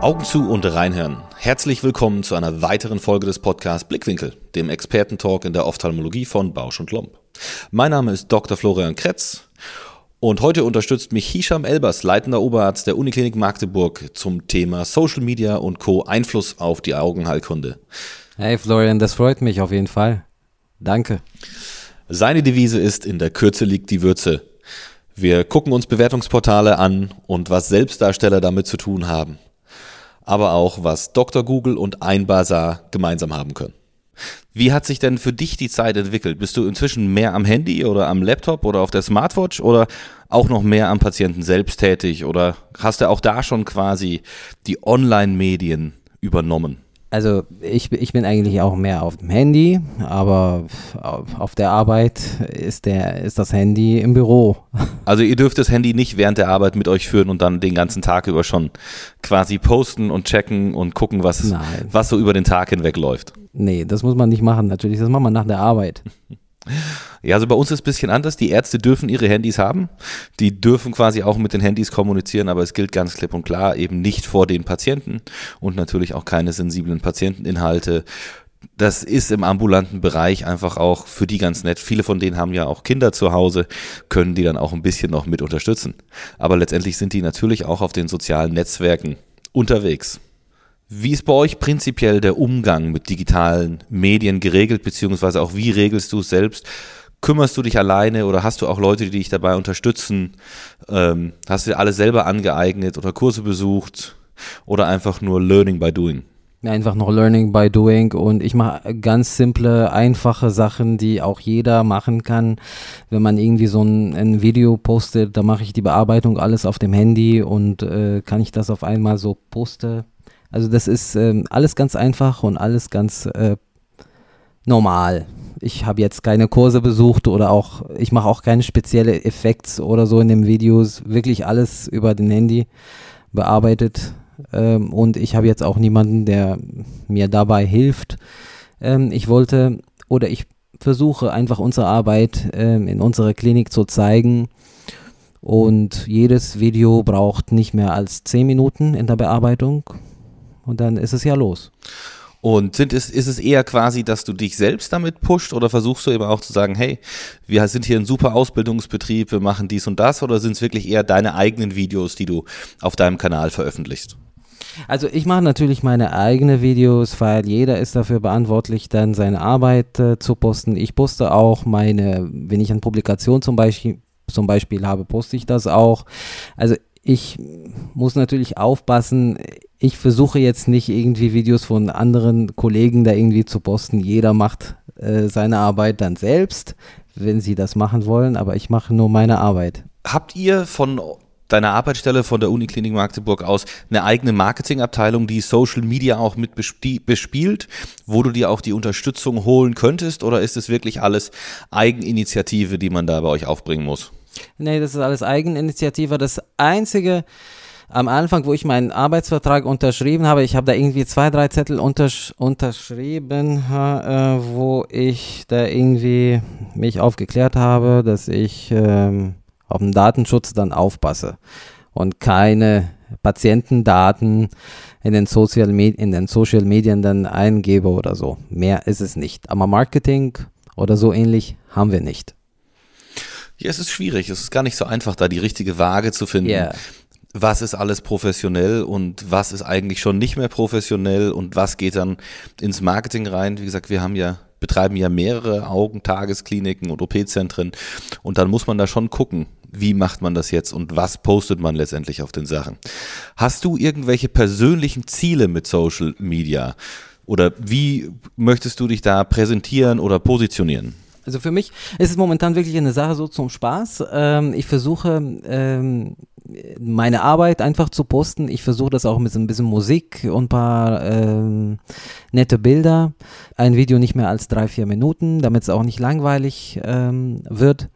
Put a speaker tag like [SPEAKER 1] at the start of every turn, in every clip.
[SPEAKER 1] Augen zu und reinhören. Herzlich willkommen zu einer weiteren Folge des Podcasts Blickwinkel, dem Expertentalk in der Ophthalmologie von Bausch und Lomb. Mein Name ist Dr. Florian Kretz und heute unterstützt mich Hisham Elbers, leitender Oberarzt der Uniklinik Magdeburg zum Thema Social Media und Co. Einfluss auf die Augenheilkunde.
[SPEAKER 2] Hey Florian, das freut mich auf jeden Fall. Danke.
[SPEAKER 1] Seine Devise ist, in der Kürze liegt die Würze. Wir gucken uns Bewertungsportale an und was Selbstdarsteller damit zu tun haben aber auch was Dr. Google und Einbasar gemeinsam haben können. Wie hat sich denn für dich die Zeit entwickelt? Bist du inzwischen mehr am Handy oder am Laptop oder auf der Smartwatch oder auch noch mehr am Patienten selbst tätig oder hast du auch da schon quasi die Online-Medien übernommen?
[SPEAKER 2] Also ich, ich bin eigentlich auch mehr auf dem Handy, aber auf der Arbeit ist, der, ist das Handy im Büro.
[SPEAKER 1] Also ihr dürft das Handy nicht während der Arbeit mit euch führen und dann den ganzen Tag über schon quasi posten und checken und gucken, was, was so über den Tag hinweg läuft.
[SPEAKER 2] Nee, das muss man nicht machen natürlich, das macht man nach der Arbeit.
[SPEAKER 1] Ja, also bei uns ist es ein bisschen anders. Die Ärzte dürfen ihre Handys haben. Die dürfen quasi auch mit den Handys kommunizieren, aber es gilt ganz klipp und klar eben nicht vor den Patienten und natürlich auch keine sensiblen Patienteninhalte. Das ist im ambulanten Bereich einfach auch für die ganz nett. Viele von denen haben ja auch Kinder zu Hause, können die dann auch ein bisschen noch mit unterstützen. Aber letztendlich sind die natürlich auch auf den sozialen Netzwerken unterwegs. Wie ist bei euch prinzipiell der Umgang mit digitalen Medien geregelt, beziehungsweise auch wie regelst du es selbst? Kümmerst du dich alleine oder hast du auch Leute, die dich dabei unterstützen? Ähm, hast du dir alles selber angeeignet oder Kurse besucht oder einfach nur Learning by Doing?
[SPEAKER 2] Einfach noch Learning by Doing und ich mache ganz simple, einfache Sachen, die auch jeder machen kann. Wenn man irgendwie so ein, ein Video postet, da mache ich die Bearbeitung alles auf dem Handy und äh, kann ich das auf einmal so poste. Also das ist ähm, alles ganz einfach und alles ganz äh, normal ich habe jetzt keine Kurse besucht oder auch, ich mache auch keine spezielle Effekte oder so in den Videos, wirklich alles über den Handy bearbeitet. Ähm, und ich habe jetzt auch niemanden, der mir dabei hilft. Ähm, ich wollte oder ich versuche einfach unsere Arbeit ähm, in unserer Klinik zu zeigen. Und jedes Video braucht nicht mehr als 10 Minuten in der Bearbeitung. Und dann ist es ja los.
[SPEAKER 1] Und sind es, ist es eher quasi, dass du dich selbst damit pusht oder versuchst du eben auch zu sagen, hey, wir sind hier ein super Ausbildungsbetrieb, wir machen dies und das oder sind es wirklich eher deine eigenen Videos, die du auf deinem Kanal veröffentlichst?
[SPEAKER 2] Also ich mache natürlich meine eigenen Videos, weil jeder ist dafür verantwortlich, dann seine Arbeit äh, zu posten. Ich poste auch meine, wenn ich eine Publikation zum Beispiel, zum Beispiel habe, poste ich das auch. Also ich muss natürlich aufpassen, ich versuche jetzt nicht irgendwie Videos von anderen Kollegen da irgendwie zu posten. Jeder macht äh, seine Arbeit dann selbst, wenn sie das machen wollen, aber ich mache nur meine Arbeit.
[SPEAKER 1] Habt ihr von deiner Arbeitsstelle von der Uniklinik Magdeburg aus eine eigene Marketingabteilung, die Social Media auch mit bespielt, wo du dir auch die Unterstützung holen könntest? Oder ist es wirklich alles Eigeninitiative, die man da bei euch aufbringen muss?
[SPEAKER 2] Nee, das ist alles Eigeninitiative. Das Einzige, am Anfang, wo ich meinen Arbeitsvertrag unterschrieben habe, ich habe da irgendwie zwei, drei Zettel untersch unterschrieben, äh, wo ich da irgendwie mich aufgeklärt habe, dass ich ähm, auf den Datenschutz dann aufpasse und keine Patientendaten in den, Social in den Social Medien dann eingebe oder so. Mehr ist es nicht. Aber Marketing oder so ähnlich haben wir nicht.
[SPEAKER 1] Ja, es ist schwierig. Es ist gar nicht so einfach, da die richtige Waage zu finden. Yeah was ist alles professionell und was ist eigentlich schon nicht mehr professionell und was geht dann ins Marketing rein. Wie gesagt, wir haben ja betreiben ja mehrere Augentageskliniken und OP-Zentren und dann muss man da schon gucken, wie macht man das jetzt und was postet man letztendlich auf den Sachen. Hast du irgendwelche persönlichen Ziele mit Social Media oder wie möchtest du dich da präsentieren oder positionieren?
[SPEAKER 2] Also für mich ist es momentan wirklich eine Sache so zum Spaß. Ähm, ich versuche ähm, meine Arbeit einfach zu posten. Ich versuche das auch mit so ein bisschen Musik und ein paar ähm, nette Bilder. Ein Video nicht mehr als drei, vier Minuten, damit es auch nicht langweilig ähm, wird.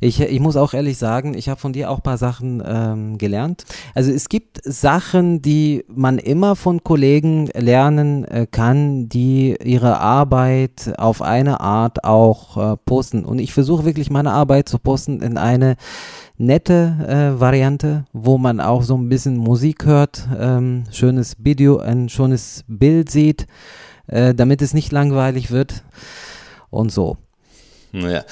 [SPEAKER 2] Ich, ich muss auch ehrlich sagen, ich habe von dir auch ein paar Sachen ähm, gelernt. Also es gibt Sachen, die man immer von Kollegen lernen äh, kann, die ihre Arbeit auf eine Art auch äh, posten. Und ich versuche wirklich meine Arbeit zu posten in eine nette äh, Variante, wo man auch so ein bisschen Musik hört, ähm, schönes Video, ein schönes Bild sieht, äh, damit es nicht langweilig wird und so.
[SPEAKER 1] Naja.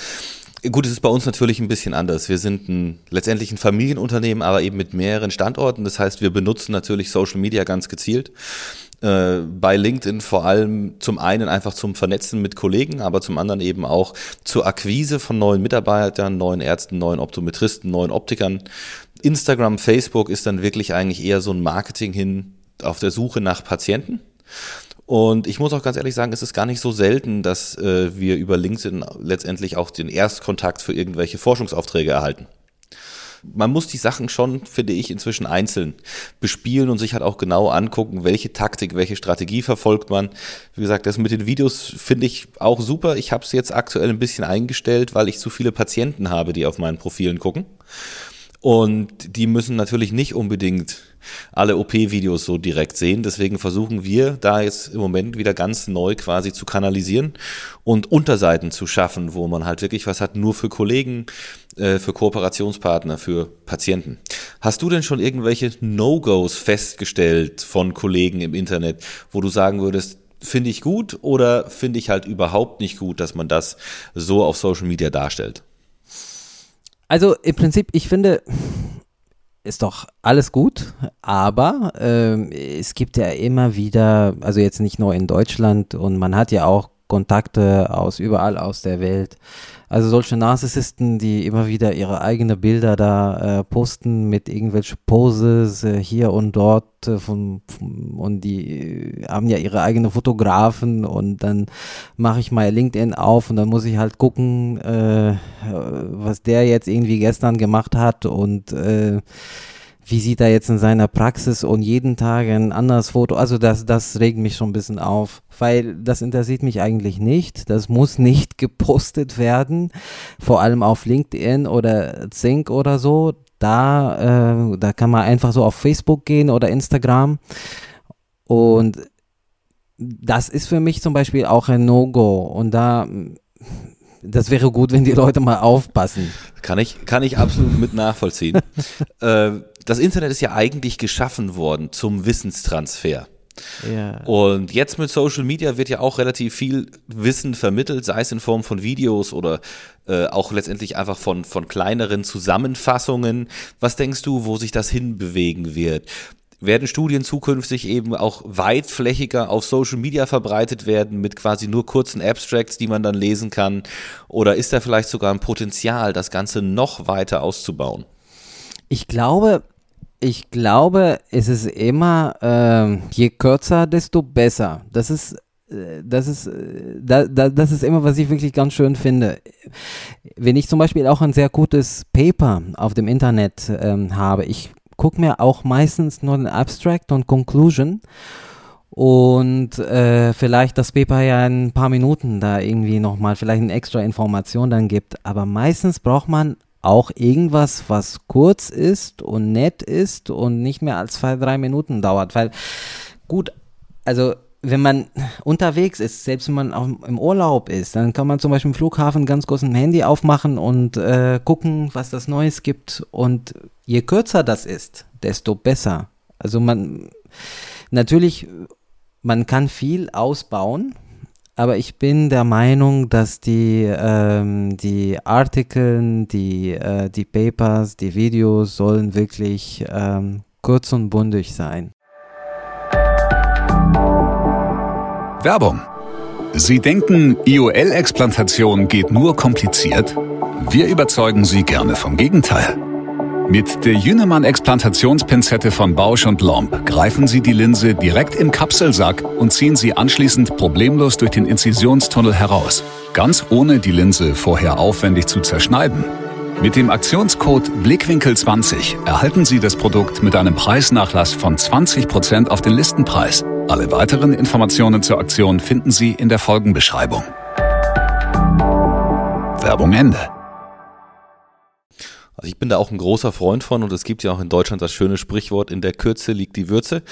[SPEAKER 1] Gut, es ist bei uns natürlich ein bisschen anders. Wir sind ein, letztendlich ein Familienunternehmen, aber eben mit mehreren Standorten. Das heißt, wir benutzen natürlich Social Media ganz gezielt. Äh, bei LinkedIn vor allem zum einen einfach zum Vernetzen mit Kollegen, aber zum anderen eben auch zur Akquise von neuen Mitarbeitern, neuen Ärzten, neuen Optometristen, neuen Optikern. Instagram, Facebook ist dann wirklich eigentlich eher so ein Marketing hin auf der Suche nach Patienten. Und ich muss auch ganz ehrlich sagen, es ist gar nicht so selten, dass äh, wir über LinkedIn letztendlich auch den Erstkontakt für irgendwelche Forschungsaufträge erhalten. Man muss die Sachen schon, finde ich, inzwischen einzeln bespielen und sich halt auch genau angucken, welche Taktik, welche Strategie verfolgt man. Wie gesagt, das mit den Videos finde ich auch super. Ich habe es jetzt aktuell ein bisschen eingestellt, weil ich zu viele Patienten habe, die auf meinen Profilen gucken. Und die müssen natürlich nicht unbedingt alle OP-Videos so direkt sehen. Deswegen versuchen wir da jetzt im Moment wieder ganz neu quasi zu kanalisieren und Unterseiten zu schaffen, wo man halt wirklich was hat, nur für Kollegen, äh, für Kooperationspartner, für Patienten. Hast du denn schon irgendwelche No-Gos festgestellt von Kollegen im Internet, wo du sagen würdest, finde ich gut oder finde ich halt überhaupt nicht gut, dass man das so auf Social Media darstellt?
[SPEAKER 2] Also im Prinzip, ich finde, ist doch alles gut, aber ähm, es gibt ja immer wieder, also jetzt nicht nur in Deutschland und man hat ja auch Kontakte aus überall aus der Welt. Also solche Narzissten, die immer wieder ihre eigenen Bilder da äh, posten mit irgendwelchen Poses äh, hier und dort äh, von, von, und die äh, haben ja ihre eigenen Fotografen und dann mache ich mal LinkedIn auf und dann muss ich halt gucken, äh, was der jetzt irgendwie gestern gemacht hat und äh, wie sieht er jetzt in seiner Praxis und jeden Tag ein anderes Foto. Also das, das regt mich schon ein bisschen auf, weil das interessiert mich eigentlich nicht. Das muss nicht gepostet werden, vor allem auf LinkedIn oder Zink oder so. Da, äh, da kann man einfach so auf Facebook gehen oder Instagram und das ist für mich zum Beispiel auch ein No-Go und da das wäre gut, wenn die Leute mal aufpassen.
[SPEAKER 1] Kann ich, kann ich absolut mit nachvollziehen. äh, das Internet ist ja eigentlich geschaffen worden zum Wissenstransfer. Ja. Und jetzt mit Social Media wird ja auch relativ viel Wissen vermittelt, sei es in Form von Videos oder äh, auch letztendlich einfach von, von kleineren Zusammenfassungen. Was denkst du, wo sich das hinbewegen wird? Werden Studien zukünftig eben auch weitflächiger auf Social Media verbreitet werden mit quasi nur kurzen Abstracts, die man dann lesen kann? Oder ist da vielleicht sogar ein Potenzial, das Ganze noch weiter auszubauen?
[SPEAKER 2] Ich glaube, ich glaube, es ist immer, äh, je kürzer, desto besser. Das ist äh, das ist, äh, da, da, das ist immer, was ich wirklich ganz schön finde. Wenn ich zum Beispiel auch ein sehr gutes Paper auf dem Internet ähm, habe, ich gucke mir auch meistens nur den Abstract und Conclusion und äh, vielleicht das Paper ja in ein paar Minuten da irgendwie nochmal vielleicht eine extra Information dann gibt. Aber meistens braucht man auch irgendwas, was kurz ist und nett ist und nicht mehr als zwei, drei Minuten dauert. Weil gut, also wenn man unterwegs ist, selbst wenn man auch im Urlaub ist, dann kann man zum Beispiel im Flughafen ganz kurz ein Handy aufmachen und äh, gucken, was das Neues gibt. Und je kürzer das ist, desto besser. Also man, natürlich, man kann viel ausbauen, aber ich bin der Meinung, dass die, ähm, die Artikel, die, äh, die Papers, die Videos sollen wirklich ähm, kurz und bundig sein.
[SPEAKER 3] Werbung. Sie denken, IOL-Explantation geht nur kompliziert? Wir überzeugen Sie gerne vom Gegenteil. Mit der Jünemann-Explantationspinzette von Bausch und Lomb greifen Sie die Linse direkt im Kapselsack und ziehen sie anschließend problemlos durch den Inzisionstunnel heraus, ganz ohne die Linse vorher aufwendig zu zerschneiden. Mit dem Aktionscode Blickwinkel20 erhalten Sie das Produkt mit einem Preisnachlass von 20% auf den Listenpreis. Alle weiteren Informationen zur Aktion finden Sie in der Folgenbeschreibung. Werbung Ende.
[SPEAKER 1] Also ich bin da auch ein großer Freund von und es gibt ja auch in Deutschland das schöne Sprichwort, in der Kürze liegt die Würze.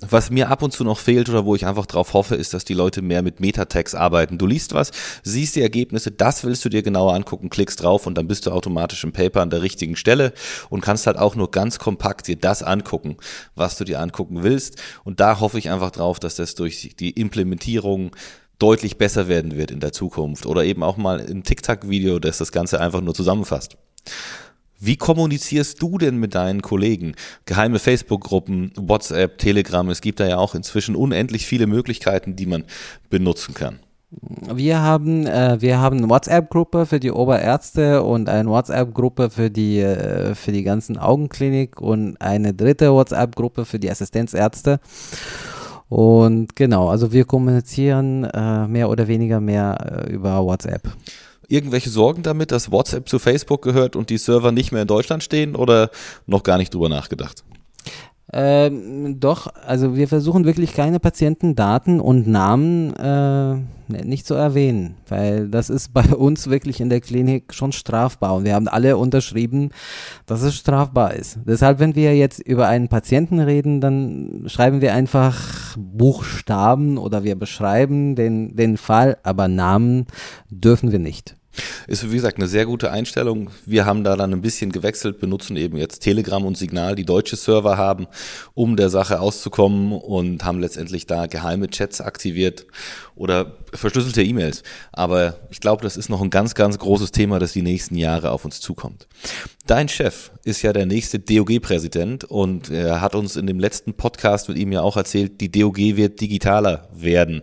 [SPEAKER 1] Was mir ab und zu noch fehlt oder wo ich einfach drauf hoffe, ist, dass die Leute mehr mit Metatext arbeiten. Du liest was, siehst die Ergebnisse, das willst du dir genauer angucken, klickst drauf und dann bist du automatisch im Paper an der richtigen Stelle und kannst halt auch nur ganz kompakt dir das angucken, was du dir angucken willst. Und da hoffe ich einfach drauf, dass das durch die Implementierung deutlich besser werden wird in der Zukunft oder eben auch mal im TikTok-Video, das das Ganze einfach nur zusammenfasst. Wie kommunizierst du denn mit deinen Kollegen? Geheime Facebook-Gruppen, WhatsApp, Telegram, es gibt da ja auch inzwischen unendlich viele Möglichkeiten, die man benutzen kann.
[SPEAKER 2] Wir haben, äh, wir haben eine WhatsApp-Gruppe für die Oberärzte und eine WhatsApp-Gruppe für die, äh, für die ganzen Augenklinik und eine dritte WhatsApp-Gruppe für die Assistenzärzte. Und genau, also wir kommunizieren äh, mehr oder weniger mehr äh, über WhatsApp
[SPEAKER 1] irgendwelche Sorgen damit, dass WhatsApp zu Facebook gehört und die Server nicht mehr in Deutschland stehen oder noch gar nicht drüber nachgedacht?
[SPEAKER 2] Ähm, doch, also wir versuchen wirklich keine Patientendaten und Namen äh, nicht zu erwähnen, weil das ist bei uns wirklich in der Klinik schon strafbar und wir haben alle unterschrieben, dass es strafbar ist. Deshalb, wenn wir jetzt über einen Patienten reden, dann schreiben wir einfach Buchstaben oder wir beschreiben den, den Fall, aber Namen dürfen wir nicht.
[SPEAKER 1] Ist wie gesagt eine sehr gute Einstellung. Wir haben da dann ein bisschen gewechselt, benutzen eben jetzt Telegram und Signal, die deutsche Server haben, um der Sache auszukommen und haben letztendlich da geheime Chats aktiviert oder verschlüsselte E-Mails. Aber ich glaube, das ist noch ein ganz, ganz großes Thema, das die nächsten Jahre auf uns zukommt. Dein Chef ist ja der nächste DOG-Präsident und er hat uns in dem letzten Podcast mit ihm ja auch erzählt, die DOG wird digitaler werden.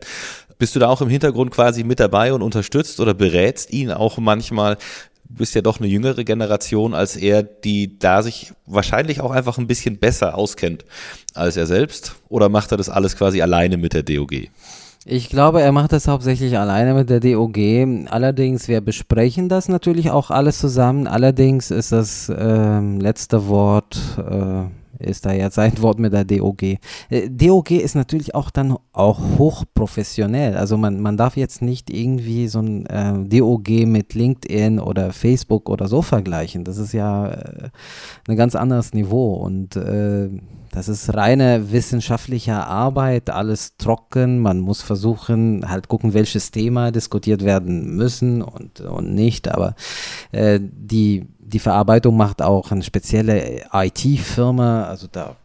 [SPEAKER 1] Bist du da auch im Hintergrund quasi mit dabei und unterstützt oder berätst ihn auch manchmal? Du bist ja doch eine jüngere Generation als er, die da sich wahrscheinlich auch einfach ein bisschen besser auskennt als er selbst. Oder macht er das alles quasi alleine mit der DOG?
[SPEAKER 2] Ich glaube, er macht das hauptsächlich alleine mit der DOG. Allerdings, wir besprechen das natürlich auch alles zusammen. Allerdings ist das äh, letzte Wort äh, ist da jetzt ein Wort mit der DOG. Äh, DOG ist natürlich auch dann auch hochprofessionell. Also man, man darf jetzt nicht irgendwie so ein äh, DOG mit LinkedIn oder Facebook oder so vergleichen. Das ist ja äh, ein ganz anderes Niveau und äh, das ist reine wissenschaftliche Arbeit, alles trocken. Man muss versuchen, halt gucken, welches Thema diskutiert werden müssen und, und nicht. Aber äh, die die Verarbeitung macht auch eine spezielle IT-Firma. Also da,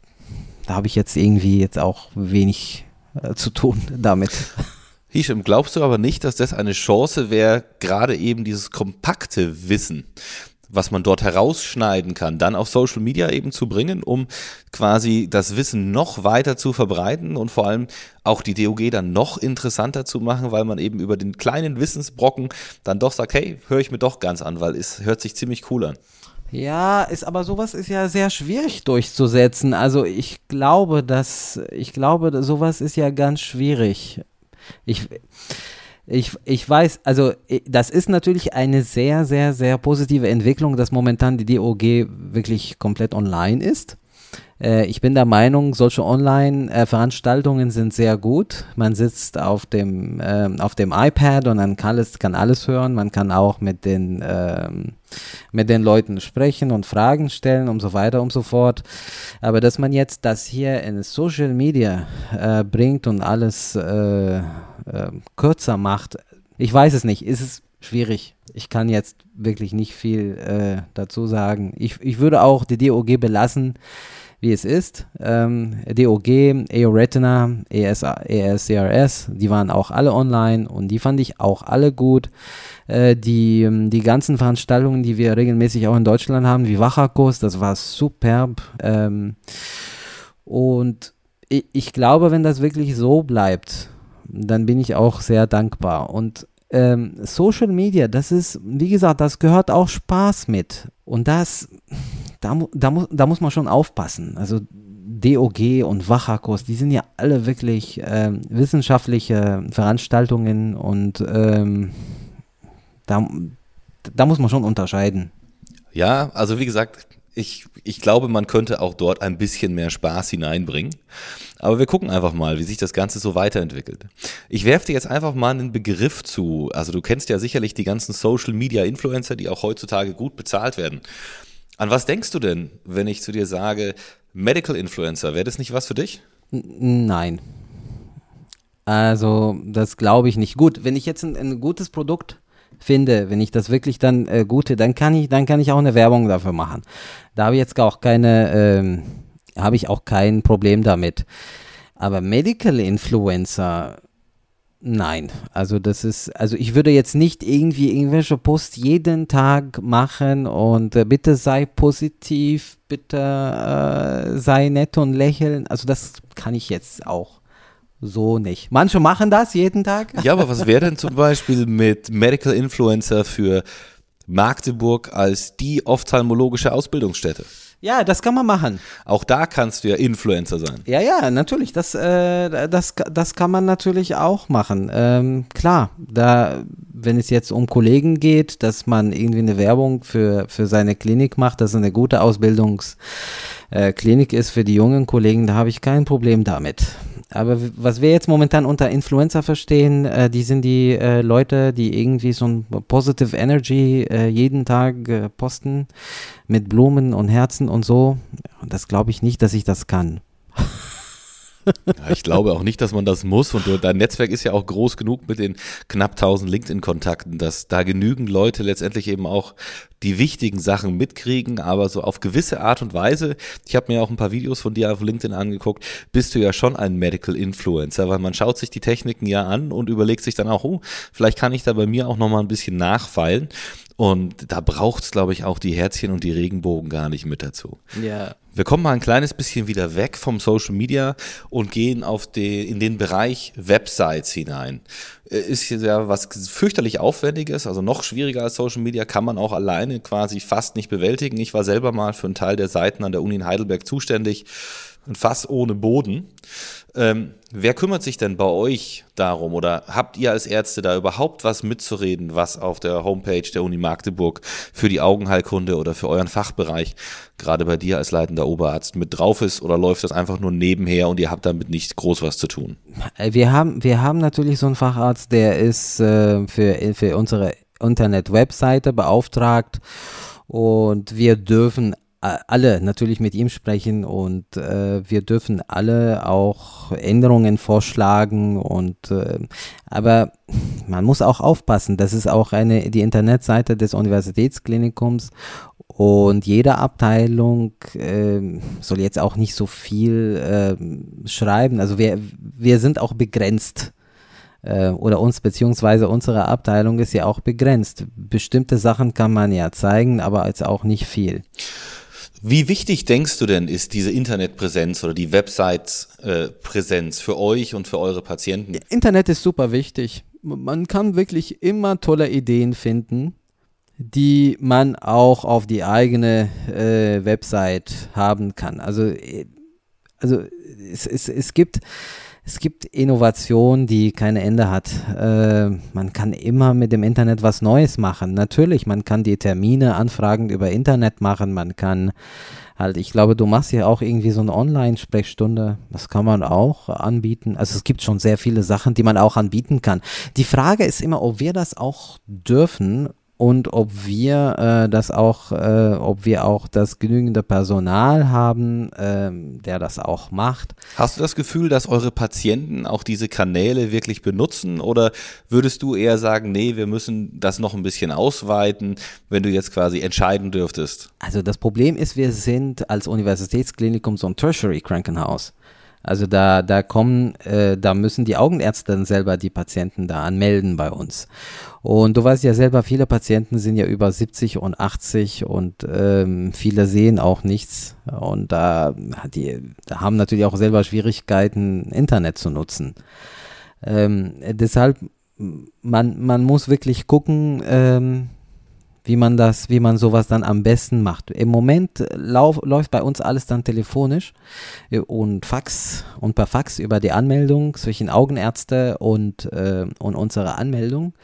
[SPEAKER 2] da habe ich jetzt irgendwie jetzt auch wenig äh, zu tun damit.
[SPEAKER 1] Hisham, glaubst du aber nicht, dass das eine Chance wäre, gerade eben dieses kompakte Wissen, was man dort herausschneiden kann, dann auf Social Media eben zu bringen, um quasi das Wissen noch weiter zu verbreiten und vor allem auch die DOG dann noch interessanter zu machen, weil man eben über den kleinen Wissensbrocken dann doch sagt, hey, höre ich mir doch ganz an, weil es hört sich ziemlich cool an.
[SPEAKER 2] Ja, ist aber sowas ist ja sehr schwierig durchzusetzen. Also ich glaube, dass ich glaube, sowas ist ja ganz schwierig. Ich ich, ich weiß, also das ist natürlich eine sehr, sehr, sehr positive Entwicklung, dass momentan die DOG wirklich komplett online ist. Äh, ich bin der Meinung, solche Online-Veranstaltungen sind sehr gut. Man sitzt auf dem, äh, auf dem iPad und dann kann alles, kann alles hören. Man kann auch mit den, äh, mit den Leuten sprechen und Fragen stellen und so weiter und so fort. Aber dass man jetzt das hier in Social Media äh, bringt und alles äh, äh, kürzer macht, ich weiß es nicht. Ist es schwierig. Ich kann jetzt wirklich nicht viel äh, dazu sagen. Ich, ich würde auch die DOG belassen wie es ist. Ähm, DOG, EORetina, ES, ESCRS, die waren auch alle online und die fand ich auch alle gut. Äh, die, die ganzen Veranstaltungen, die wir regelmäßig auch in Deutschland haben, wie Wachakos, das war superb. Ähm, und ich, ich glaube, wenn das wirklich so bleibt, dann bin ich auch sehr dankbar. Und ähm, Social Media, das ist, wie gesagt, das gehört auch Spaß mit. Und das, da, da, muss, da muss man schon aufpassen. Also DOG und Wachakos, die sind ja alle wirklich ähm, wissenschaftliche Veranstaltungen und ähm, da, da muss man schon unterscheiden.
[SPEAKER 1] Ja, also wie gesagt, ich, ich glaube, man könnte auch dort ein bisschen mehr Spaß hineinbringen. Aber wir gucken einfach mal, wie sich das Ganze so weiterentwickelt. Ich werfe dir jetzt einfach mal einen Begriff zu. Also du kennst ja sicherlich die ganzen Social Media Influencer, die auch heutzutage gut bezahlt werden. An was denkst du denn, wenn ich zu dir sage, Medical Influencer, wäre das nicht was für dich?
[SPEAKER 2] Nein. Also, das glaube ich nicht. Gut, wenn ich jetzt ein, ein gutes Produkt finde, wenn ich das wirklich dann äh, gute, dann kann ich, dann kann ich auch eine Werbung dafür machen. Da habe ich jetzt auch keine, ähm, habe ich auch kein Problem damit. Aber Medical Influencer, Nein, also das ist, also ich würde jetzt nicht irgendwie irgendwelche Posts jeden Tag machen und äh, bitte sei positiv, bitte äh, sei nett und lächeln. Also das kann ich jetzt auch so nicht. Manche machen das jeden Tag.
[SPEAKER 1] Ja, aber was wäre denn zum Beispiel mit Medical Influencer für Magdeburg als die ophthalmologische Ausbildungsstätte?
[SPEAKER 2] Ja, das kann man machen.
[SPEAKER 1] Auch da kannst du ja Influencer sein.
[SPEAKER 2] Ja, ja, natürlich. Das, äh, das, das kann man natürlich auch machen. Ähm, klar, da, wenn es jetzt um Kollegen geht, dass man irgendwie eine Werbung für, für seine Klinik macht, dass es eine gute Ausbildungsklinik äh, ist für die jungen Kollegen, da habe ich kein Problem damit. Aber was wir jetzt momentan unter Influencer verstehen, äh, die sind die äh, Leute, die irgendwie so ein Positive Energy äh, jeden Tag äh, posten mit Blumen und Herzen und so. Und das glaube ich nicht, dass ich das kann.
[SPEAKER 1] Ja, ich glaube auch nicht, dass man das muss. Und dein Netzwerk ist ja auch groß genug mit den knapp 1000 LinkedIn-Kontakten, dass da genügend Leute letztendlich eben auch die wichtigen Sachen mitkriegen, aber so auf gewisse Art und Weise. Ich habe mir auch ein paar Videos von dir auf LinkedIn angeguckt. Bist du ja schon ein Medical Influencer, weil man schaut sich die Techniken ja an und überlegt sich dann auch, oh, vielleicht kann ich da bei mir auch noch mal ein bisschen nachfeilen. Und da braucht es, glaube ich, auch die Herzchen und die Regenbogen gar nicht mit dazu.
[SPEAKER 2] Ja.
[SPEAKER 1] Wir kommen mal ein kleines bisschen wieder weg vom Social Media und gehen auf den, in den Bereich Websites hinein. Äh, ist ja was fürchterlich Aufwendiges, also noch schwieriger als Social Media, kann man auch alleine quasi fast nicht bewältigen. Ich war selber mal für einen Teil der Seiten an der Uni in Heidelberg zuständig. Ein Fass ohne Boden. Ähm, wer kümmert sich denn bei euch darum oder habt ihr als Ärzte da überhaupt was mitzureden, was auf der Homepage der Uni Magdeburg für die Augenheilkunde oder für euren Fachbereich, gerade bei dir als leitender Oberarzt, mit drauf ist oder läuft das einfach nur nebenher und ihr habt damit nicht groß was zu tun?
[SPEAKER 2] Äh, wir haben, wir haben natürlich so einen Facharzt, der ist äh, für, für unsere Internet-Webseite beauftragt. Und wir dürfen alle natürlich mit ihm sprechen und äh, wir dürfen alle auch Änderungen vorschlagen und äh, aber man muss auch aufpassen, das ist auch eine die Internetseite des Universitätsklinikums. Und jede Abteilung äh, soll jetzt auch nicht so viel äh, schreiben. Also wir, wir sind auch begrenzt äh, oder uns beziehungsweise unsere Abteilung ist ja auch begrenzt. Bestimmte Sachen kann man ja zeigen, aber jetzt auch nicht viel.
[SPEAKER 1] Wie wichtig denkst du denn ist diese Internetpräsenz oder die Website-Präsenz für euch und für eure Patienten?
[SPEAKER 2] Internet ist super wichtig. Man kann wirklich immer tolle Ideen finden, die man auch auf die eigene äh, Website haben kann. Also, äh, also es, es, es gibt es gibt Innovation, die kein Ende hat. Äh, man kann immer mit dem Internet was Neues machen. Natürlich, man kann die Termine, Anfragen über Internet machen. Man kann halt, ich glaube, du machst ja auch irgendwie so eine Online-Sprechstunde. Das kann man auch anbieten. Also es gibt schon sehr viele Sachen, die man auch anbieten kann. Die Frage ist immer, ob wir das auch dürfen und ob wir äh, das auch, äh, ob wir auch das genügende Personal haben, äh, der das auch macht.
[SPEAKER 1] Hast du das Gefühl, dass eure Patienten auch diese Kanäle wirklich benutzen oder würdest du eher sagen, nee, wir müssen das noch ein bisschen ausweiten, wenn du jetzt quasi entscheiden dürftest?
[SPEAKER 2] Also das Problem ist, wir sind als Universitätsklinikum so ein Tertiary-Krankenhaus. Also da, da kommen, äh, da müssen die Augenärzte dann selber die Patienten da anmelden bei uns. Und du weißt ja selber, viele Patienten sind ja über 70 und 80 und ähm, viele sehen auch nichts. Und da, die, haben natürlich auch selber Schwierigkeiten, Internet zu nutzen. Ähm, deshalb, man, man muss wirklich gucken, ähm, wie man das, wie man sowas dann am besten macht. Im Moment lauf, läuft bei uns alles dann telefonisch äh, und Fax und per Fax über die Anmeldung zwischen Augenärzte und, äh, und unsere Anmeldung.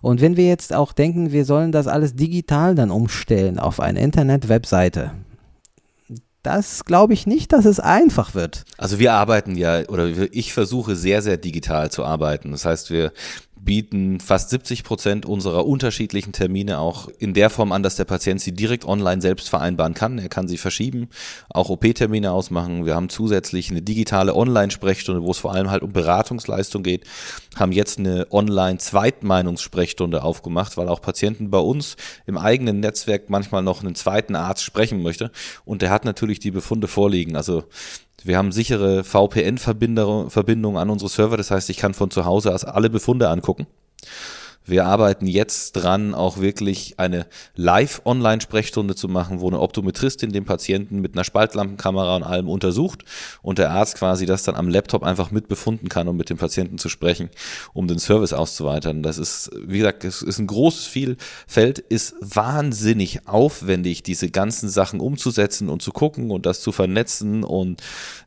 [SPEAKER 2] Und wenn wir jetzt auch denken, wir sollen das alles digital dann umstellen auf eine Internet-Webseite, das glaube ich nicht, dass es einfach wird.
[SPEAKER 1] Also wir arbeiten ja, oder ich versuche sehr, sehr digital zu arbeiten. Das heißt, wir bieten fast 70 Prozent unserer unterschiedlichen Termine auch in der Form an, dass der Patient sie direkt online selbst vereinbaren kann. Er kann sie verschieben, auch OP-Termine ausmachen. Wir haben zusätzlich eine digitale Online-Sprechstunde, wo es vor allem halt um Beratungsleistung geht. Haben jetzt eine Online-Zweitmeinungssprechstunde aufgemacht, weil auch Patienten bei uns im eigenen Netzwerk manchmal noch einen zweiten Arzt sprechen möchte. Und der hat natürlich die Befunde vorliegen. Also wir haben sichere VPN-Verbindungen an unsere Server, das heißt, ich kann von zu Hause aus alle Befunde angucken. Wir arbeiten jetzt dran, auch wirklich eine Live-Online-Sprechstunde zu machen, wo eine Optometristin den Patienten mit einer Spaltlampenkamera und allem untersucht und der Arzt quasi das dann am Laptop einfach mitbefunden kann, um mit dem Patienten zu sprechen, um den Service auszuweitern. Das ist, wie gesagt, es ist ein großes Vielfeld, ist wahnsinnig aufwendig, diese ganzen Sachen umzusetzen und zu gucken und das zu vernetzen und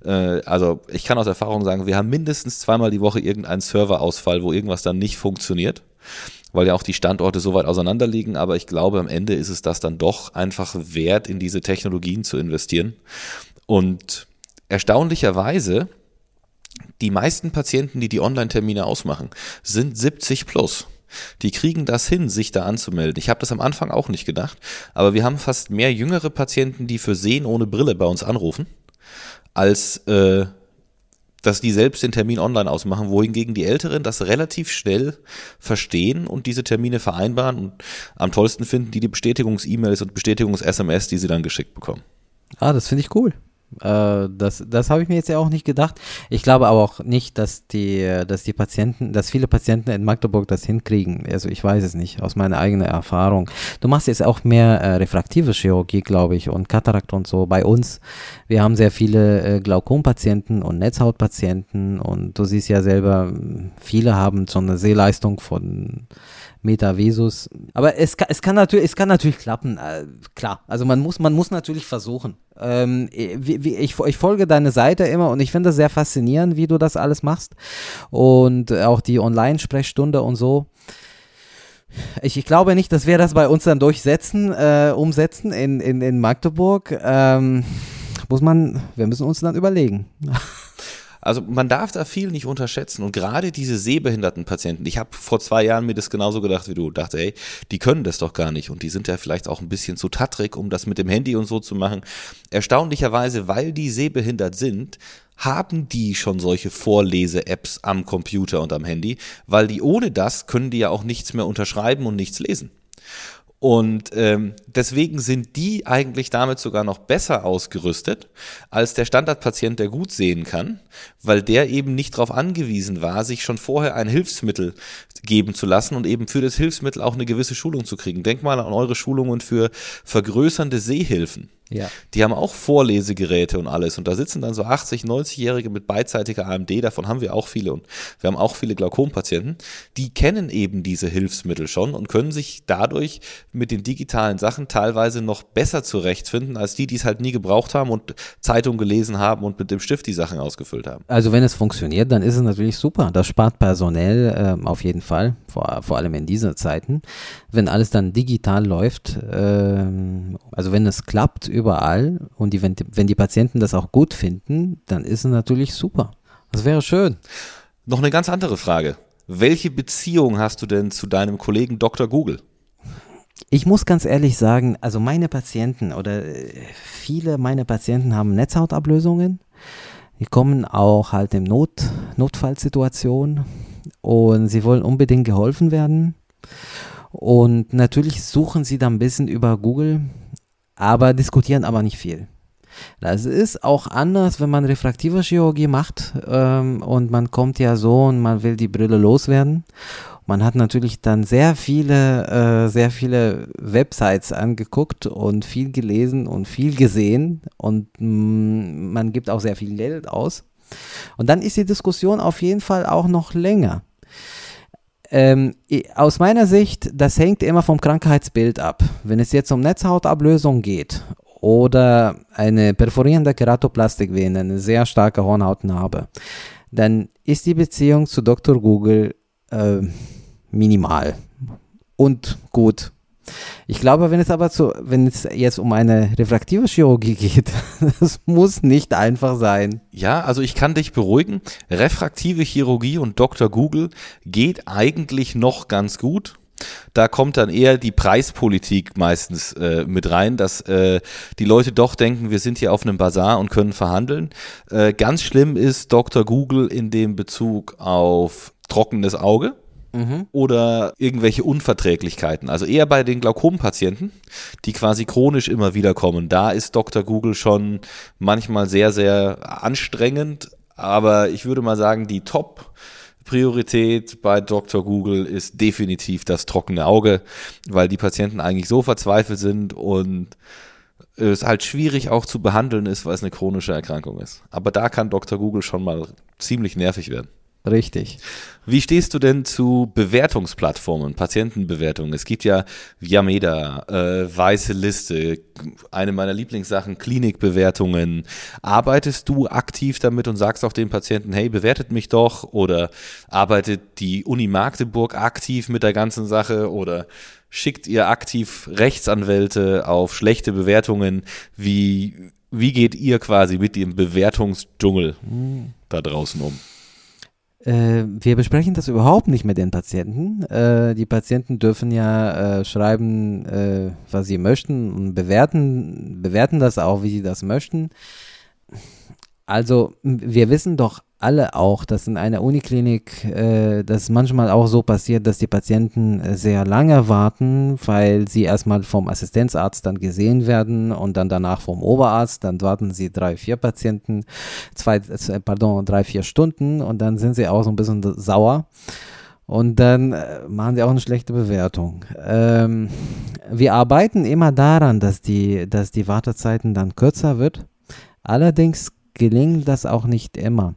[SPEAKER 1] äh, also ich kann aus Erfahrung sagen, wir haben mindestens zweimal die Woche irgendeinen Serverausfall, wo irgendwas dann nicht funktioniert weil ja auch die Standorte so weit auseinander liegen. Aber ich glaube, am Ende ist es das dann doch einfach wert, in diese Technologien zu investieren. Und erstaunlicherweise, die meisten Patienten, die die Online-Termine ausmachen, sind 70 plus. Die kriegen das hin, sich da anzumelden. Ich habe das am Anfang auch nicht gedacht, aber wir haben fast mehr jüngere Patienten, die für Sehen ohne Brille bei uns anrufen, als äh, dass die selbst den Termin online ausmachen, wohingegen die Älteren das relativ schnell verstehen und diese Termine vereinbaren und am tollsten finden die die Bestätigungs-E-Mails und Bestätigungs-SMS, die sie dann geschickt bekommen.
[SPEAKER 2] Ah, das finde ich cool. Äh, das das habe ich mir jetzt ja auch nicht gedacht. Ich glaube aber auch nicht, dass die, dass die Patienten, dass viele Patienten in Magdeburg das hinkriegen. Also ich weiß es nicht, aus meiner eigenen Erfahrung. Du machst jetzt auch mehr äh, refraktive Chirurgie, glaube ich, und Katarakt und so. Bei uns, wir haben sehr viele äh, Glaukompatienten und Netzhautpatienten und du siehst ja selber, viele haben so eine Sehleistung von Metavesus. Aber es kann, es kann natürlich, es kann natürlich klappen, äh, klar. Also man muss, man muss natürlich versuchen. Ähm, wie, wie, ich, ich folge deine Seite immer und ich finde es sehr faszinierend, wie du das alles machst. Und auch die Online-Sprechstunde und so. Ich, ich, glaube nicht, dass wir das bei uns dann durchsetzen, äh, umsetzen in, in, in Magdeburg. Ähm, muss man, wir müssen uns dann überlegen.
[SPEAKER 1] Also man darf da viel nicht unterschätzen und gerade diese sehbehinderten Patienten, ich habe vor zwei Jahren mir das genauso gedacht wie du, dachte, ey, die können das doch gar nicht und die sind ja vielleicht auch ein bisschen zu tattrig, um das mit dem Handy und so zu machen. Erstaunlicherweise, weil die sehbehindert sind, haben die schon solche Vorlese-Apps am Computer und am Handy, weil die ohne das können die ja auch nichts mehr unterschreiben und nichts lesen. Und ähm, deswegen sind die eigentlich damit sogar noch besser ausgerüstet als der Standardpatient, der gut sehen kann, weil der eben nicht darauf angewiesen war, sich schon vorher ein Hilfsmittel geben zu lassen und eben für das Hilfsmittel auch eine gewisse Schulung zu kriegen. Denk mal an eure Schulungen für vergrößernde Sehhilfen. Ja. Die haben auch Vorlesegeräte und alles. Und da sitzen dann so 80, 90-Jährige mit beidseitiger AMD, davon haben wir auch viele und wir haben auch viele Glaukompatienten. Die kennen eben diese Hilfsmittel schon und können sich dadurch mit den digitalen Sachen teilweise noch besser zurechtfinden, als die, die es halt nie gebraucht haben und Zeitung gelesen haben und mit dem Stift die Sachen ausgefüllt haben.
[SPEAKER 2] Also wenn es funktioniert, dann ist es natürlich super. Das spart personell äh, auf jeden Fall, vor, vor allem in diesen Zeiten. Wenn alles dann digital läuft, äh, also wenn es klappt, überall und die, wenn, die, wenn die Patienten das auch gut finden, dann ist es natürlich super. Das wäre schön.
[SPEAKER 1] Noch eine ganz andere Frage. Welche Beziehung hast du denn zu deinem Kollegen Dr. Google?
[SPEAKER 2] Ich muss ganz ehrlich sagen, also meine Patienten oder äh, viele meiner Patienten haben Netzhautablösungen. Die kommen auch halt in Not, Notfallsituationen und sie wollen unbedingt geholfen werden. Und natürlich suchen sie dann ein bisschen über Google aber diskutieren aber nicht viel. Das ist auch anders, wenn man refraktive Chirurgie macht ähm, und man kommt ja so und man will die Brille loswerden. Man hat natürlich dann sehr viele, äh, sehr viele Websites angeguckt und viel gelesen und viel gesehen und mh, mm, man gibt auch sehr viel Geld aus. Und dann ist die Diskussion auf jeden Fall auch noch länger. Ähm, aus meiner Sicht, das hängt immer vom Krankheitsbild ab. Wenn es jetzt um Netzhautablösung geht oder eine perforierende Keratoplastikvene, eine sehr starke Hornhautnarbe, dann ist die Beziehung zu Dr. Google äh, minimal und gut. Ich glaube, wenn es aber zu, wenn es jetzt um eine refraktive Chirurgie geht, das muss nicht einfach sein.
[SPEAKER 1] Ja, also ich kann dich beruhigen. Refraktive Chirurgie und Dr. Google geht eigentlich noch ganz gut. Da kommt dann eher die Preispolitik meistens äh, mit rein, dass äh, die Leute doch denken, wir sind hier auf einem Bazar und können verhandeln. Äh, ganz schlimm ist Dr. Google in dem Bezug auf trockenes Auge mhm. oder irgendwelche Unverträglichkeiten. Also eher bei den Glaukompatienten, die quasi chronisch immer wieder kommen. Da ist Dr. Google schon manchmal sehr, sehr anstrengend. Aber ich würde mal sagen, die Top- Priorität bei Dr. Google ist definitiv das trockene Auge, weil die Patienten eigentlich so verzweifelt sind und es halt schwierig auch zu behandeln ist, weil es eine chronische Erkrankung ist. Aber da kann Dr. Google schon mal ziemlich nervig werden.
[SPEAKER 2] Richtig.
[SPEAKER 1] Wie stehst du denn zu Bewertungsplattformen, Patientenbewertungen? Es gibt ja Yameda, äh, Weiße Liste, eine meiner Lieblingssachen, Klinikbewertungen. Arbeitest du aktiv damit und sagst auch den Patienten, hey, bewertet mich doch? Oder arbeitet die Uni Magdeburg aktiv mit der ganzen Sache? Oder schickt ihr aktiv Rechtsanwälte auf schlechte Bewertungen? Wie, wie geht ihr quasi mit dem Bewertungsdschungel hm. da draußen um?
[SPEAKER 2] Äh, wir besprechen das überhaupt nicht mit den Patienten. Äh, die Patienten dürfen ja äh, schreiben, äh, was sie möchten und bewerten, bewerten das auch, wie sie das möchten. Also wir wissen doch alle auch, dass in einer Uniklinik äh, das manchmal auch so passiert, dass die Patienten sehr lange warten, weil sie erstmal vom Assistenzarzt dann gesehen werden und dann danach vom Oberarzt. Dann warten sie drei, vier Patienten, zwei, äh, pardon, drei, vier Stunden und dann sind sie auch so ein bisschen sauer. Und dann äh, machen sie auch eine schlechte Bewertung. Ähm, wir arbeiten immer daran, dass die, dass die Wartezeiten dann kürzer wird. Allerdings gelingt das auch nicht immer.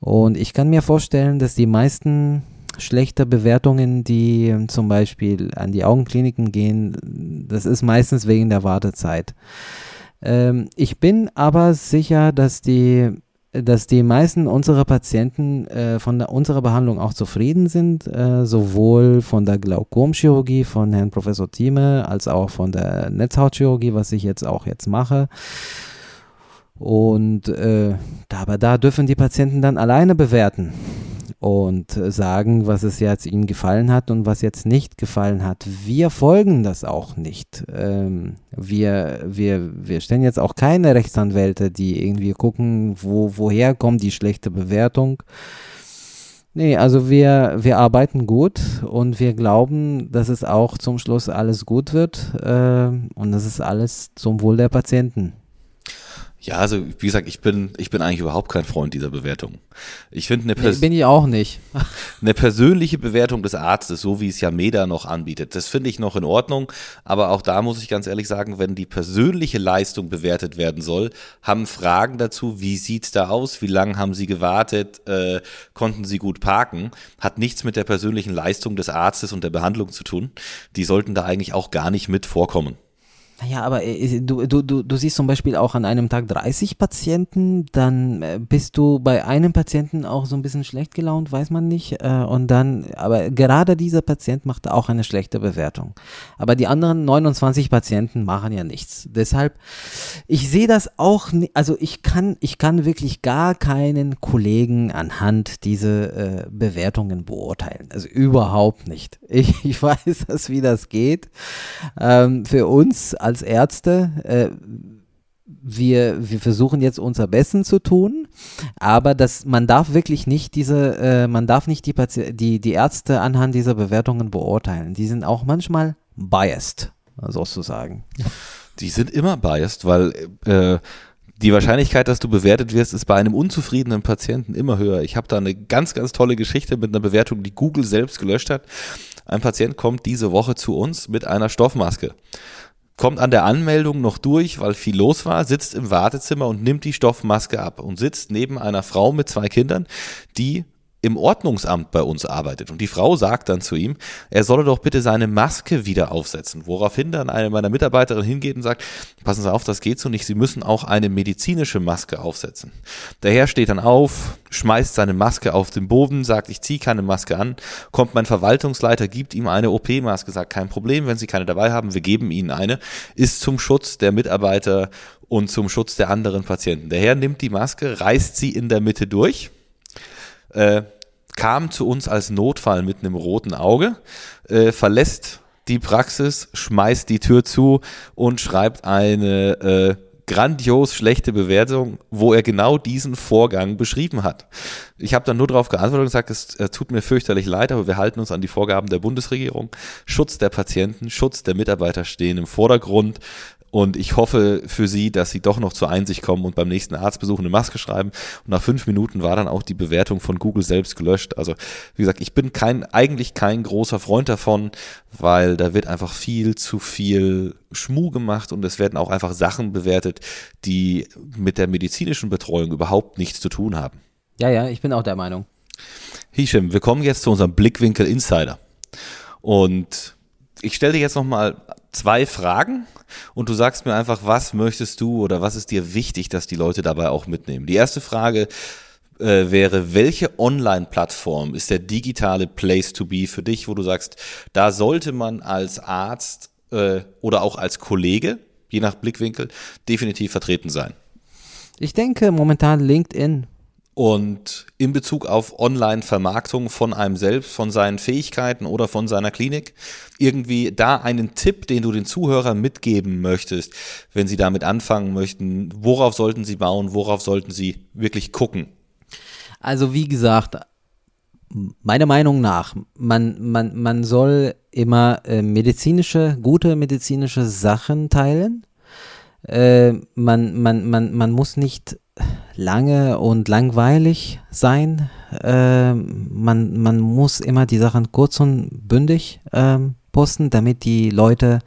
[SPEAKER 2] Und ich kann mir vorstellen, dass die meisten schlechter Bewertungen, die zum Beispiel an die Augenkliniken gehen, das ist meistens wegen der Wartezeit. Ähm, ich bin aber sicher, dass die dass die meisten unserer Patienten äh, von der, unserer Behandlung auch zufrieden sind, äh, sowohl von der Glaukomchirurgie von Herrn Professor Thieme als auch von der Netzhautchirurgie, was ich jetzt auch jetzt mache. Und äh, aber da dürfen die Patienten dann alleine bewerten und äh, sagen, was es jetzt ihnen gefallen hat und was jetzt nicht gefallen hat. Wir folgen das auch nicht. Ähm, wir, wir, wir stellen jetzt auch keine Rechtsanwälte, die irgendwie gucken, wo, woher kommt die schlechte Bewertung. Nee, also wir, wir arbeiten gut und wir glauben, dass es auch zum Schluss alles gut wird äh, und das ist alles zum Wohl der Patienten.
[SPEAKER 1] Ja, also wie gesagt, ich bin, ich bin eigentlich überhaupt kein Freund dieser Bewertung. Ich finde eine
[SPEAKER 2] Pers nee, bin ich auch nicht.
[SPEAKER 1] eine persönliche Bewertung des Arztes, so wie es ja Meda noch anbietet, das finde ich noch in Ordnung. Aber auch da muss ich ganz ehrlich sagen, wenn die persönliche Leistung bewertet werden soll, haben Fragen dazu, wie sieht's da aus, wie lange haben Sie gewartet, äh, konnten Sie gut parken, hat nichts mit der persönlichen Leistung des Arztes und der Behandlung zu tun. Die sollten da eigentlich auch gar nicht mit vorkommen.
[SPEAKER 2] Naja, aber äh, du, du, du, du siehst zum Beispiel auch an einem Tag 30 Patienten, dann äh, bist du bei einem Patienten auch so ein bisschen schlecht gelaunt, weiß man nicht. Äh, und dann, aber gerade dieser Patient macht auch eine schlechte Bewertung. Aber die anderen 29 Patienten machen ja nichts. Deshalb, ich sehe das auch, also ich kann, ich kann wirklich gar keinen Kollegen anhand dieser Bewertungen beurteilen. Also überhaupt nicht. Ich, ich weiß wie das geht. Ähm, für uns als Ärzte, äh, wir, wir versuchen jetzt unser Besten zu tun, aber das, man darf wirklich nicht diese, äh, man darf nicht die, die, die Ärzte anhand dieser Bewertungen beurteilen. Die sind auch manchmal biased, sozusagen.
[SPEAKER 1] Die sind immer biased, weil äh, die Wahrscheinlichkeit, dass du bewertet wirst, ist bei einem unzufriedenen Patienten immer höher. Ich habe da eine ganz, ganz tolle Geschichte mit einer Bewertung, die Google selbst gelöscht hat. Ein Patient kommt diese Woche zu uns mit einer Stoffmaske kommt an der Anmeldung noch durch, weil viel los war, sitzt im Wartezimmer und nimmt die Stoffmaske ab und sitzt neben einer Frau mit zwei Kindern, die im Ordnungsamt bei uns arbeitet. Und die Frau sagt dann zu ihm, er solle doch bitte seine Maske wieder aufsetzen. Woraufhin dann eine meiner Mitarbeiterinnen hingeht und sagt, passen Sie auf, das geht so nicht, Sie müssen auch eine medizinische Maske aufsetzen. Der Herr steht dann auf, schmeißt seine Maske auf den Boden, sagt, ich ziehe keine Maske an, kommt mein Verwaltungsleiter, gibt ihm eine OP-Maske, sagt, kein Problem, wenn Sie keine dabei haben, wir geben Ihnen eine, ist zum Schutz der Mitarbeiter und zum Schutz der anderen Patienten. Der Herr nimmt die Maske, reißt sie in der Mitte durch, äh, kam zu uns als Notfall mit einem roten Auge, äh, verlässt die Praxis, schmeißt die Tür zu und schreibt eine äh, grandios schlechte Bewertung, wo er genau diesen Vorgang beschrieben hat. Ich habe dann nur darauf geantwortet und gesagt, es äh, tut mir fürchterlich leid, aber wir halten uns an die Vorgaben der Bundesregierung. Schutz der Patienten, Schutz der Mitarbeiter stehen im Vordergrund. Und ich hoffe für Sie, dass Sie doch noch zur Einsicht kommen und beim nächsten Arztbesuch eine Maske schreiben. Und nach fünf Minuten war dann auch die Bewertung von Google selbst gelöscht. Also wie gesagt, ich bin kein, eigentlich kein großer Freund davon, weil da wird einfach viel zu viel Schmuh gemacht und es werden auch einfach Sachen bewertet, die mit der medizinischen Betreuung überhaupt nichts zu tun haben.
[SPEAKER 2] Ja, ja, ich bin auch der Meinung.
[SPEAKER 1] Hisham, wir kommen jetzt zu unserem Blickwinkel Insider. Und ich stelle dir jetzt nochmal zwei Fragen und du sagst mir einfach, was möchtest du oder was ist dir wichtig, dass die Leute dabei auch mitnehmen. Die erste Frage äh, wäre, welche Online-Plattform ist der digitale Place to be für dich, wo du sagst, da sollte man als Arzt äh, oder auch als Kollege, je nach Blickwinkel, definitiv vertreten sein?
[SPEAKER 2] Ich denke momentan LinkedIn
[SPEAKER 1] und in Bezug auf Online-Vermarktung von einem selbst, von seinen Fähigkeiten oder von seiner Klinik, irgendwie da einen Tipp, den du den Zuhörern mitgeben möchtest, wenn sie damit anfangen möchten, worauf sollten sie bauen, worauf sollten sie wirklich gucken?
[SPEAKER 2] Also wie gesagt, meiner Meinung nach, man, man, man soll immer äh, medizinische, gute medizinische Sachen teilen. Äh, man, man, man, man muss nicht lange und langweilig sein. Äh, man, man muss immer die Sachen kurz und bündig äh, posten, damit die Leute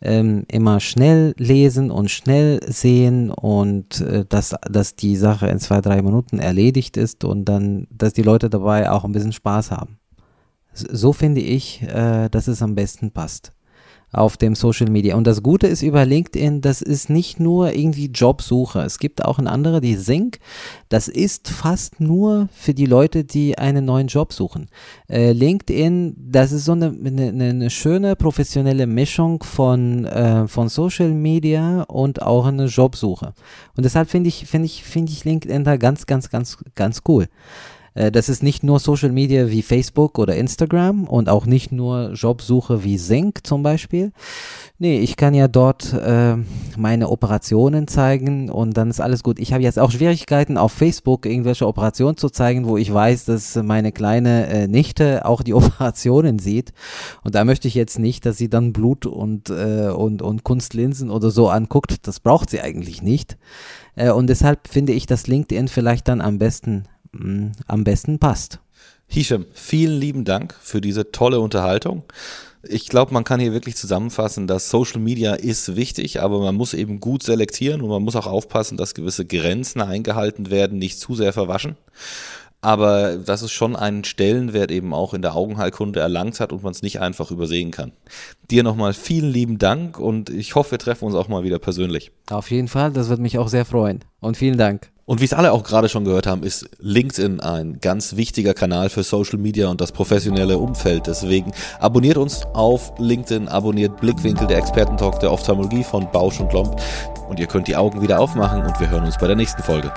[SPEAKER 2] ähm, immer schnell lesen und schnell sehen und äh, dass, dass die Sache in zwei, drei Minuten erledigt ist und dann, dass die Leute dabei auch ein bisschen Spaß haben. So finde ich, äh, dass es am besten passt auf dem Social Media. Und das Gute ist über LinkedIn, das ist nicht nur irgendwie Jobsuche. Es gibt auch eine andere, die Sync. Das ist fast nur für die Leute, die einen neuen Job suchen. Äh, LinkedIn, das ist so eine, eine, eine schöne professionelle Mischung von, äh, von Social Media und auch eine Jobsuche. Und deshalb finde ich, finde ich, finde ich LinkedIn da ganz, ganz, ganz, ganz cool. Äh, das ist nicht nur Social Media wie Facebook oder Instagram und auch nicht nur Jobsuche wie Sync zum Beispiel. Nee, ich kann ja dort äh, meine Operationen zeigen und dann ist alles gut. Ich habe jetzt auch Schwierigkeiten auf Facebook irgendwelche Operationen zu zeigen, wo ich weiß, dass meine kleine äh, Nichte auch die Operationen sieht. Und da möchte ich jetzt nicht, dass sie dann Blut und, äh, und, und Kunstlinsen oder so anguckt. Das braucht sie eigentlich nicht. Äh, und deshalb finde ich, dass LinkedIn vielleicht dann am besten Mm, am besten passt.
[SPEAKER 1] Hisham, vielen lieben Dank für diese tolle Unterhaltung. Ich glaube, man kann hier wirklich zusammenfassen, dass Social Media ist wichtig, aber man muss eben gut selektieren und man muss auch aufpassen, dass gewisse Grenzen eingehalten werden, nicht zu sehr verwaschen. Aber dass es schon einen Stellenwert eben auch in der Augenheilkunde erlangt hat und man es nicht einfach übersehen kann. Dir nochmal vielen lieben Dank und ich hoffe, wir treffen uns auch mal wieder persönlich.
[SPEAKER 2] Auf jeden Fall, das wird mich auch sehr freuen. Und vielen Dank.
[SPEAKER 1] Und wie es alle auch gerade schon gehört haben, ist LinkedIn ein ganz wichtiger Kanal für Social Media und das professionelle Umfeld. Deswegen abonniert uns auf LinkedIn, abonniert Blickwinkel, der Expertentalk der Ophthalmologie von Bausch und Lomb. Und ihr könnt die Augen wieder aufmachen und wir hören uns bei der nächsten Folge.